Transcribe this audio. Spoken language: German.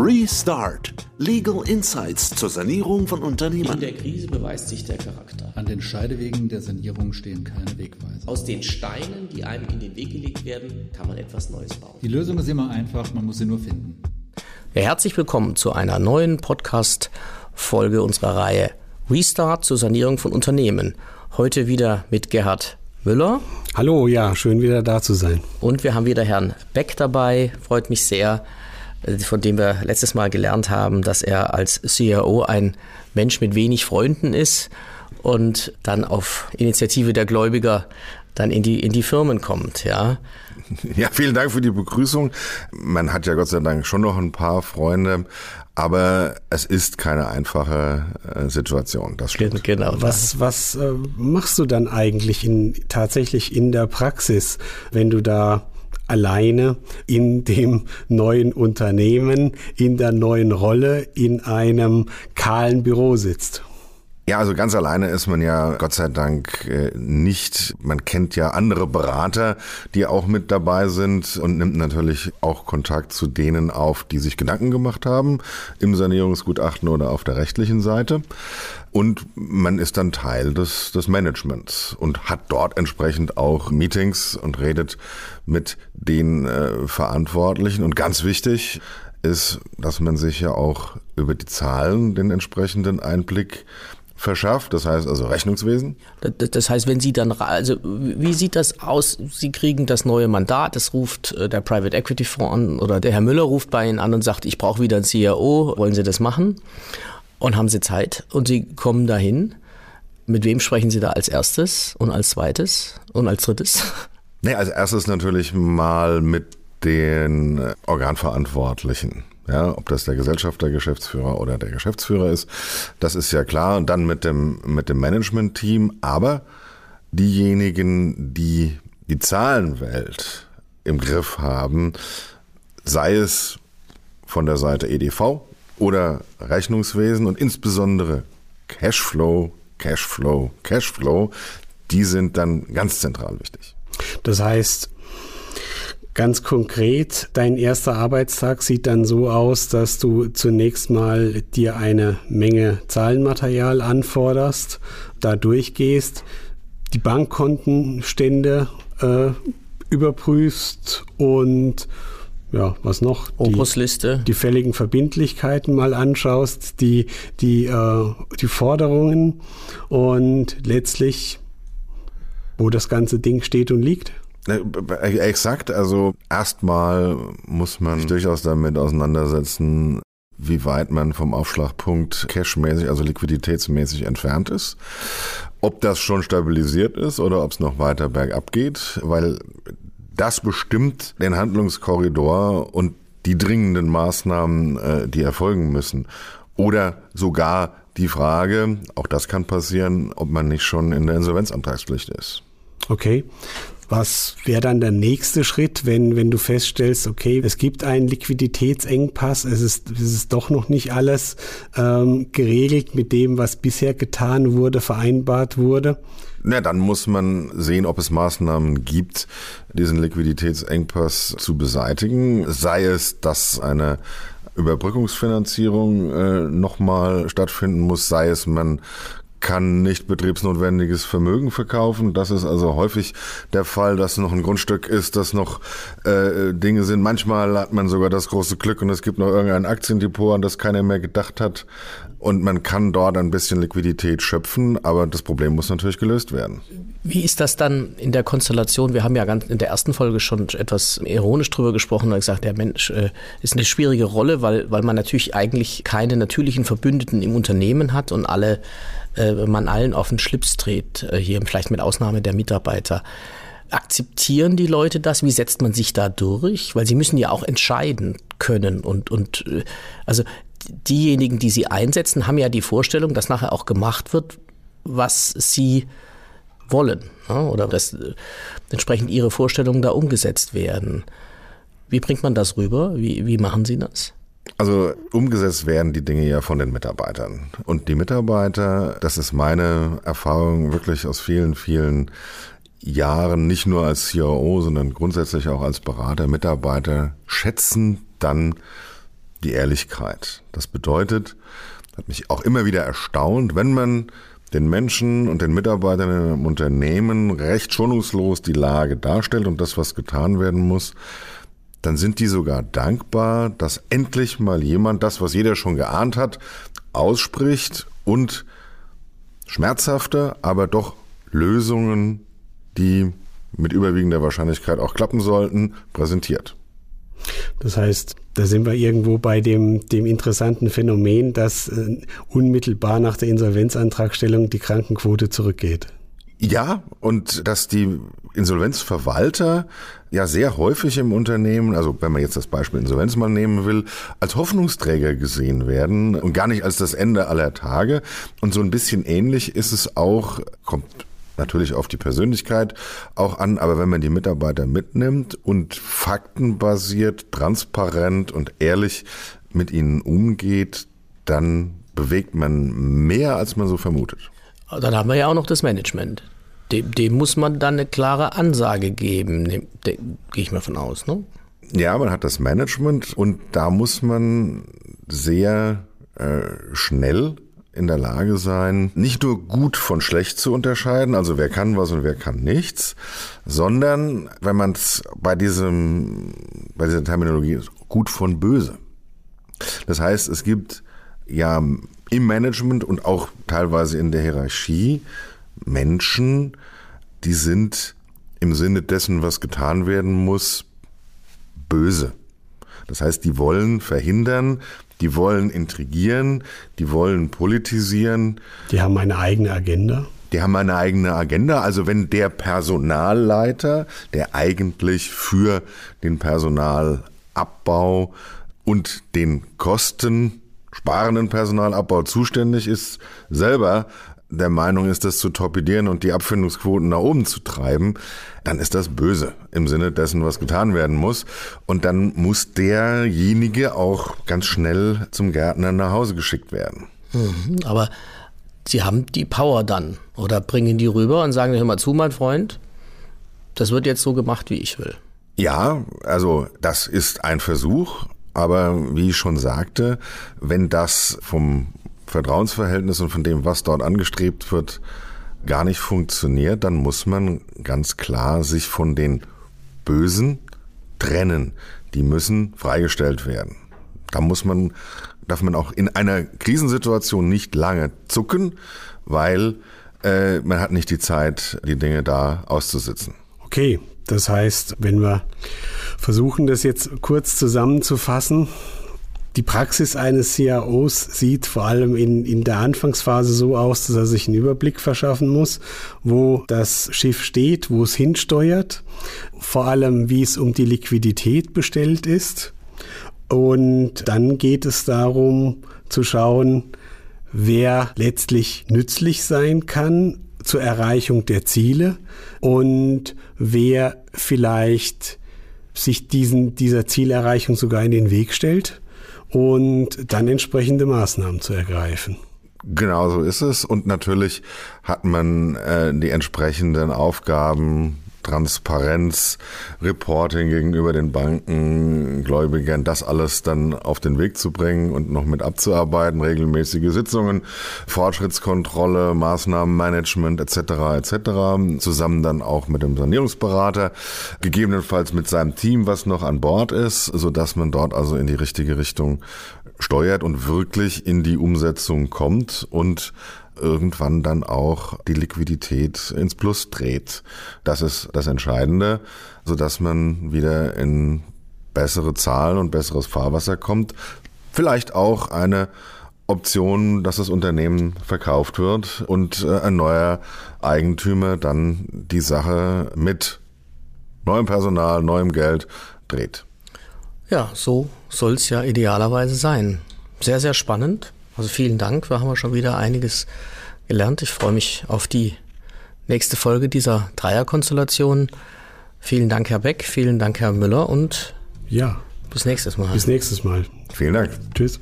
Restart. Legal Insights zur Sanierung von Unternehmen. In der Krise beweist sich der Charakter. An den Scheidewegen der Sanierung stehen keine Wegweiser. Aus den Steinen, die einem in den Weg gelegt werden, kann man etwas Neues bauen. Die Lösung ist immer einfach, man muss sie nur finden. Ja, herzlich willkommen zu einer neuen Podcast-Folge unserer Reihe Restart zur Sanierung von Unternehmen. Heute wieder mit Gerhard Müller. Hallo, ja, schön wieder da zu sein. Und wir haben wieder Herrn Beck dabei. Freut mich sehr. Äh, von dem wir letztes Mal gelernt haben, dass er als CIO ein Mensch mit wenig Freunden ist und dann auf Initiative der Gläubiger dann in die, in die Firmen kommt, ja. Ja, vielen Dank für die Begrüßung. Man hat ja Gott sei Dank schon noch ein paar Freunde, aber es ist keine einfache äh, Situation. Das stimmt. Genau. Was, was äh, machst du dann eigentlich in, tatsächlich in der Praxis, wenn du da alleine in dem neuen Unternehmen, in der neuen Rolle, in einem kahlen Büro sitzt. Ja, also ganz alleine ist man ja Gott sei Dank äh, nicht. Man kennt ja andere Berater, die auch mit dabei sind und nimmt natürlich auch Kontakt zu denen auf, die sich Gedanken gemacht haben im Sanierungsgutachten oder auf der rechtlichen Seite. Und man ist dann Teil des, des Managements und hat dort entsprechend auch Meetings und redet mit den äh, Verantwortlichen. Und ganz wichtig, ist, dass man sich ja auch über die Zahlen den entsprechenden Einblick verschafft, das heißt also Rechnungswesen. Das heißt, wenn Sie dann, also wie sieht das aus? Sie kriegen das neue Mandat, das ruft äh, der Private Equity Fonds an oder der Herr Müller ruft bei Ihnen an und sagt, ich brauche wieder einen CIO, wollen Sie das machen? Und haben Sie Zeit und Sie kommen dahin. Mit wem sprechen Sie da als erstes und als zweites und als drittes? Nee, als erstes natürlich mal mit den Organverantwortlichen. Ja, ob das der Gesellschafter, Geschäftsführer oder der Geschäftsführer ist, das ist ja klar. Und dann mit dem, mit dem Management-Team. Aber diejenigen, die die Zahlenwelt im Griff haben, sei es von der Seite EDV oder Rechnungswesen und insbesondere Cashflow, Cashflow, Cashflow, die sind dann ganz zentral wichtig. Das heißt, Ganz konkret, dein erster Arbeitstag sieht dann so aus, dass du zunächst mal dir eine Menge Zahlenmaterial anforderst, da durchgehst, die Bankkontenstände äh, überprüfst und ja, was noch? Opusliste. Die, die fälligen Verbindlichkeiten mal anschaust, die, die, äh, die Forderungen und letztlich, wo das ganze Ding steht und liegt. Ne, exakt, also erstmal muss man sich durchaus damit auseinandersetzen, wie weit man vom Aufschlagpunkt cashmäßig, also liquiditätsmäßig entfernt ist. Ob das schon stabilisiert ist oder ob es noch weiter bergab geht, weil das bestimmt den Handlungskorridor und die dringenden Maßnahmen, äh, die erfolgen müssen. Oder sogar die Frage, auch das kann passieren, ob man nicht schon in der Insolvenzantragspflicht ist. Okay. Was wäre dann der nächste Schritt, wenn, wenn du feststellst, okay, es gibt einen Liquiditätsengpass, es ist, es ist doch noch nicht alles ähm, geregelt mit dem, was bisher getan wurde, vereinbart wurde? Na, dann muss man sehen, ob es Maßnahmen gibt, diesen Liquiditätsengpass zu beseitigen. Sei es, dass eine Überbrückungsfinanzierung äh, nochmal stattfinden muss, sei es, man kann nicht betriebsnotwendiges Vermögen verkaufen. Das ist also häufig der Fall, dass noch ein Grundstück ist, dass noch äh, Dinge sind. Manchmal hat man sogar das große Glück und es gibt noch irgendein Aktiendepot, an das keiner mehr gedacht hat. Und man kann dort ein bisschen Liquidität schöpfen, aber das Problem muss natürlich gelöst werden. Wie ist das dann in der Konstellation? Wir haben ja ganz in der ersten Folge schon etwas ironisch drüber gesprochen und gesagt, der Mensch äh, ist eine schwierige Rolle, weil, weil man natürlich eigentlich keine natürlichen Verbündeten im Unternehmen hat und alle äh, man allen auf den Schlips dreht, äh, hier vielleicht mit Ausnahme der Mitarbeiter. Akzeptieren die Leute das? Wie setzt man sich da durch? Weil sie müssen ja auch entscheiden können und, und äh, also diejenigen, die sie einsetzen, haben ja die Vorstellung, dass nachher auch gemacht wird, was sie wollen ja, oder dass äh, entsprechend ihre Vorstellungen da umgesetzt werden. Wie bringt man das rüber? Wie, wie machen Sie das? Also umgesetzt werden die Dinge ja von den Mitarbeitern. Und die Mitarbeiter, das ist meine Erfahrung wirklich aus vielen, vielen Jahren, nicht nur als CRO, sondern grundsätzlich auch als Berater, Mitarbeiter schätzen dann die Ehrlichkeit. Das bedeutet, hat mich auch immer wieder erstaunt, wenn man den Menschen und den Mitarbeitern im Unternehmen recht schonungslos die Lage darstellt und das, was getan werden muss, dann sind die sogar dankbar, dass endlich mal jemand das, was jeder schon geahnt hat, ausspricht und schmerzhafte, aber doch Lösungen, die mit überwiegender Wahrscheinlichkeit auch klappen sollten, präsentiert. Das heißt, da sind wir irgendwo bei dem, dem interessanten Phänomen, dass äh, unmittelbar nach der Insolvenzantragstellung die Krankenquote zurückgeht. Ja, und dass die Insolvenzverwalter ja sehr häufig im Unternehmen, also wenn man jetzt das Beispiel Insolvenz mal nehmen will, als Hoffnungsträger gesehen werden und gar nicht als das Ende aller Tage. Und so ein bisschen ähnlich ist es auch, kommt natürlich auf die Persönlichkeit auch an, aber wenn man die Mitarbeiter mitnimmt und faktenbasiert, transparent und ehrlich mit ihnen umgeht, dann bewegt man mehr, als man so vermutet. Dann haben wir ja auch noch das Management. Dem, dem muss man dann eine klare Ansage geben, gehe ich mal von aus. Ne? Ja, man hat das Management und da muss man sehr äh, schnell in der Lage sein, nicht nur gut von schlecht zu unterscheiden, also wer kann was und wer kann nichts, sondern wenn man es bei diesem, bei dieser Terminologie ist, gut von böse. Das heißt, es gibt ja im Management und auch teilweise in der Hierarchie Menschen, die sind im Sinne dessen, was getan werden muss, böse. Das heißt, die wollen verhindern, die wollen intrigieren, die wollen politisieren. Die haben eine eigene Agenda. Die haben eine eigene Agenda. Also wenn der Personalleiter, der eigentlich für den Personalabbau und den Kosten sparenden Personalabbau zuständig ist, selber der Meinung ist, das zu torpedieren und die Abfindungsquoten nach oben zu treiben, dann ist das böse im Sinne dessen, was getan werden muss. Und dann muss derjenige auch ganz schnell zum Gärtner nach Hause geschickt werden. Mhm, aber Sie haben die Power dann oder bringen die rüber und sagen, hör mal zu, mein Freund, das wird jetzt so gemacht, wie ich will. Ja, also das ist ein Versuch, aber wie ich schon sagte, wenn das vom Vertrauensverhältnis und von dem, was dort angestrebt wird, gar nicht funktioniert, dann muss man ganz klar sich von den Bösen trennen. Die müssen freigestellt werden. Da muss man, darf man auch in einer Krisensituation nicht lange zucken, weil äh, man hat nicht die Zeit, die Dinge da auszusitzen. Okay, das heißt, wenn wir versuchen, das jetzt kurz zusammenzufassen, die Praxis eines CAOs sieht vor allem in, in der Anfangsphase so aus, dass er sich einen Überblick verschaffen muss, wo das Schiff steht, wo es hinsteuert, vor allem wie es um die Liquidität bestellt ist. Und dann geht es darum zu schauen, wer letztlich nützlich sein kann zur Erreichung der Ziele und wer vielleicht sich diesen, dieser Zielerreichung sogar in den Weg stellt und dann entsprechende Maßnahmen zu ergreifen. Genau so ist es. Und natürlich hat man äh, die entsprechenden Aufgaben Transparenz, Reporting gegenüber den Banken, Gläubigern, das alles dann auf den Weg zu bringen und noch mit abzuarbeiten, regelmäßige Sitzungen, Fortschrittskontrolle, Maßnahmenmanagement etc. etc. Zusammen dann auch mit dem Sanierungsberater, gegebenenfalls mit seinem Team, was noch an Bord ist, so dass man dort also in die richtige Richtung steuert und wirklich in die Umsetzung kommt und irgendwann dann auch die Liquidität ins Plus dreht. Das ist das Entscheidende, so dass man wieder in bessere Zahlen und besseres Fahrwasser kommt. Vielleicht auch eine Option, dass das Unternehmen verkauft wird und äh, ein neuer Eigentümer dann die Sache mit neuem Personal, neuem Geld dreht. Ja, so soll es ja idealerweise sein. Sehr, sehr spannend. Also vielen Dank. Wir haben schon wieder einiges gelernt. Ich freue mich auf die nächste Folge dieser Dreierkonstellation. Vielen Dank, Herr Beck. Vielen Dank, Herr Müller. Und ja, bis nächstes Mal. Bis nächstes Mal. Vielen Dank. Tschüss.